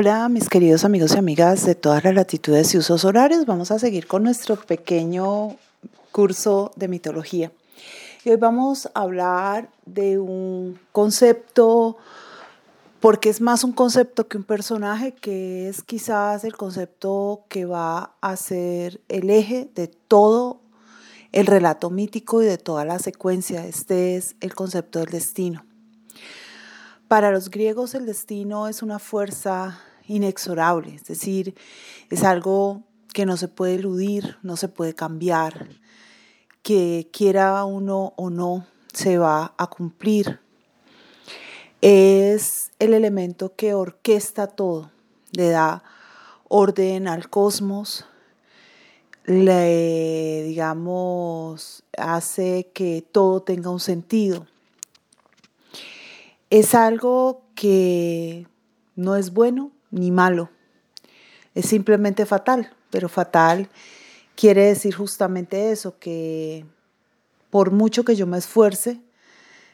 Hola mis queridos amigos y amigas de todas las latitudes y usos horarios. Vamos a seguir con nuestro pequeño curso de mitología. Y hoy vamos a hablar de un concepto, porque es más un concepto que un personaje, que es quizás el concepto que va a ser el eje de todo el relato mítico y de toda la secuencia. Este es el concepto del destino. Para los griegos el destino es una fuerza inexorable, es decir, es algo que no se puede eludir, no se puede cambiar, que quiera uno o no se va a cumplir. Es el elemento que orquesta todo, le da orden al cosmos, le, digamos, hace que todo tenga un sentido. Es algo que no es bueno ni malo, es simplemente fatal, pero fatal quiere decir justamente eso, que por mucho que yo me esfuerce,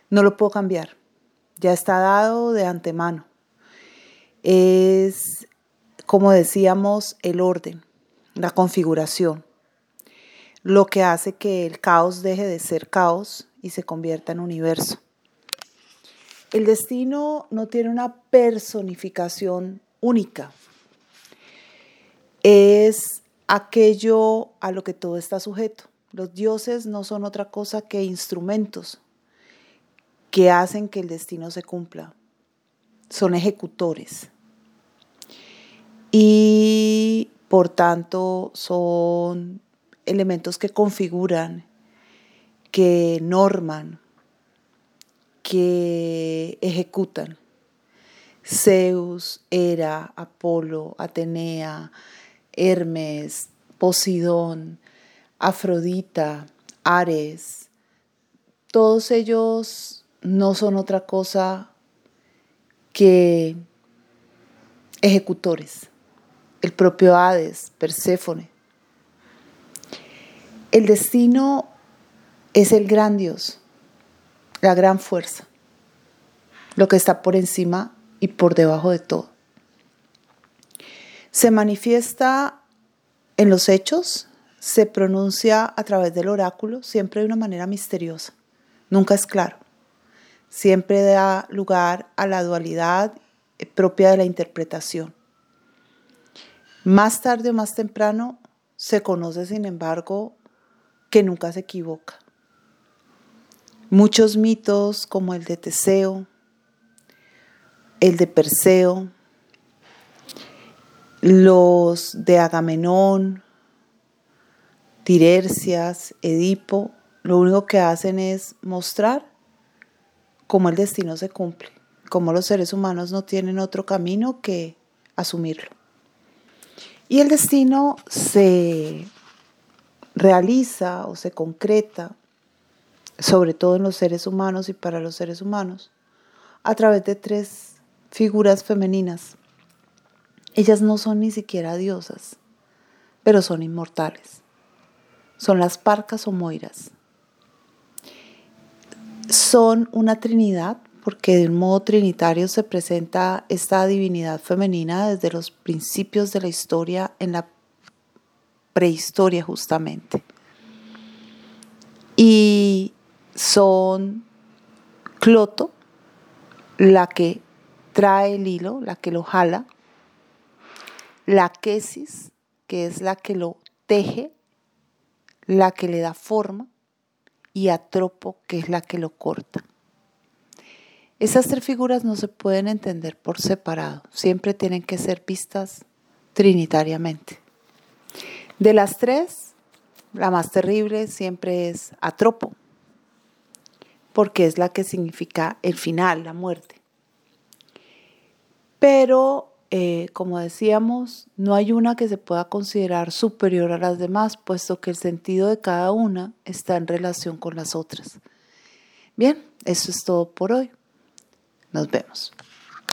no lo puedo cambiar, ya está dado de antemano. Es, como decíamos, el orden, la configuración, lo que hace que el caos deje de ser caos y se convierta en universo. El destino no tiene una personificación única. Es aquello a lo que todo está sujeto. Los dioses no son otra cosa que instrumentos que hacen que el destino se cumpla. Son ejecutores. Y por tanto son elementos que configuran, que norman, que ejecutan. Zeus, Hera, Apolo, Atenea, Hermes, Posidón, Afrodita, Ares, todos ellos no son otra cosa que ejecutores. El propio Hades, Perséfone. El destino es el gran Dios la gran fuerza, lo que está por encima y por debajo de todo. Se manifiesta en los hechos, se pronuncia a través del oráculo, siempre de una manera misteriosa, nunca es claro, siempre da lugar a la dualidad propia de la interpretación. Más tarde o más temprano se conoce, sin embargo, que nunca se equivoca. Muchos mitos como el de Teseo, el de Perseo, los de Agamenón, Tiresias, Edipo, lo único que hacen es mostrar cómo el destino se cumple, cómo los seres humanos no tienen otro camino que asumirlo. Y el destino se realiza o se concreta sobre todo en los seres humanos y para los seres humanos, a través de tres figuras femeninas. Ellas no son ni siquiera diosas, pero son inmortales. Son las parcas o moiras. Son una trinidad porque de un modo trinitario se presenta esta divinidad femenina desde los principios de la historia en la prehistoria justamente. Y son Cloto, la que trae el hilo, la que lo jala, la quesis, que es la que lo teje, la que le da forma, y Atropo, que es la que lo corta. Esas tres figuras no se pueden entender por separado, siempre tienen que ser vistas trinitariamente. De las tres, la más terrible siempre es Atropo, porque es la que significa el final, la muerte. Pero, eh, como decíamos, no hay una que se pueda considerar superior a las demás, puesto que el sentido de cada una está en relación con las otras. Bien, eso es todo por hoy. Nos vemos.